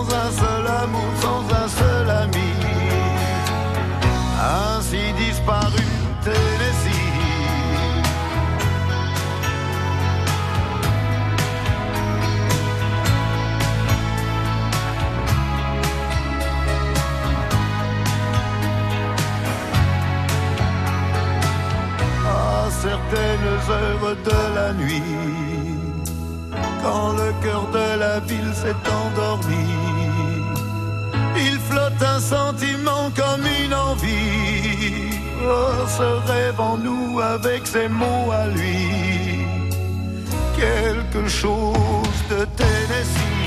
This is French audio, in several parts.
sans un seul amour, sans un seul ami. Ainsi disparu Tennessee. certaines heures de la nuit le cœur de la ville s'est endormi, il flotte un sentiment comme une envie. Oh, ce rêve en nous avec ses mots à lui, quelque chose de Tennessee.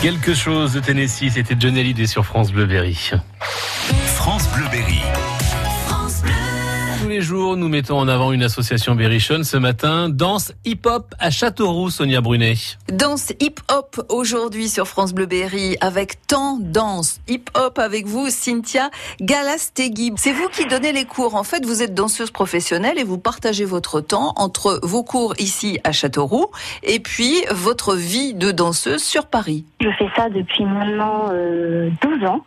Quelque chose de Tennessee, c'était Johnny Hallyday sur France Bleu Berry. France Bleu Berry. Jours, nous mettons en avant une association berrichonne. Ce matin, danse hip-hop à Châteauroux, Sonia Brunet. Danse hip-hop aujourd'hui sur France Bleu Berry avec Tendance hip-hop avec vous, Cynthia Galastegui. C'est vous qui donnez les cours. En fait, vous êtes danseuse professionnelle et vous partagez votre temps entre vos cours ici à Châteauroux et puis votre vie de danseuse sur Paris. Je fais ça depuis maintenant euh, 12 ans.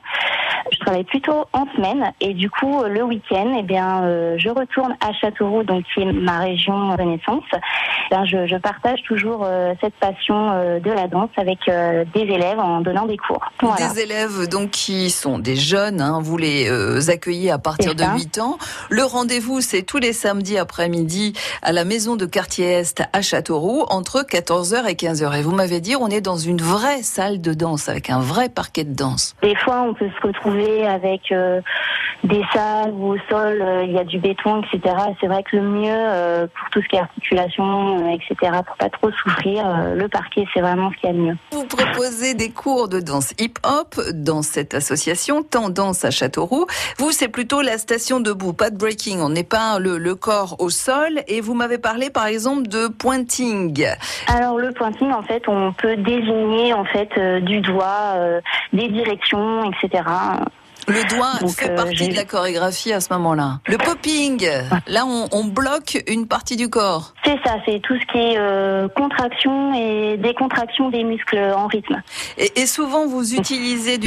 Travaille plutôt en semaine et du coup le week-end, eh bien, euh, je retourne à Châteauroux, donc qui est ma région de naissance. Eh bien, je, je partage toujours euh, cette passion euh, de la danse avec euh, des élèves en donnant des cours. Voilà. Des élèves donc qui sont des jeunes, hein, vous les euh, accueillez à partir de ça. 8 ans. Le rendez-vous, c'est tous les samedis après-midi à la maison de Quartier-Est à Châteauroux entre 14h et 15h. Et vous m'avez dit, on est dans une vraie salle de danse avec un vrai parquet de danse. Des fois, on peut se retrouver avec euh, des salles où au sol euh, il y a du béton, etc. C'est vrai que le mieux euh, pour tout ce qui est articulation, euh, etc. Pour pas trop souffrir, le parquet c'est vraiment ce qu'il y a de mieux. Vous proposez des cours de danse hip-hop dans cette association Tendance à Châteauroux. Vous, c'est plutôt la station debout, pas de breaking. On n'est pas le, le corps au sol. Et vous m'avez parlé, par exemple, de pointing. Alors le pointing, en fait, on peut désigner en fait du doigt des directions, etc. Le doigt Donc, fait euh, partie de la chorégraphie à ce moment-là. Le popping, là, on, on bloque une partie du corps. C'est ça, c'est tout ce qui est euh, contraction et décontraction des muscles en rythme. Et, et souvent, vous utilisez du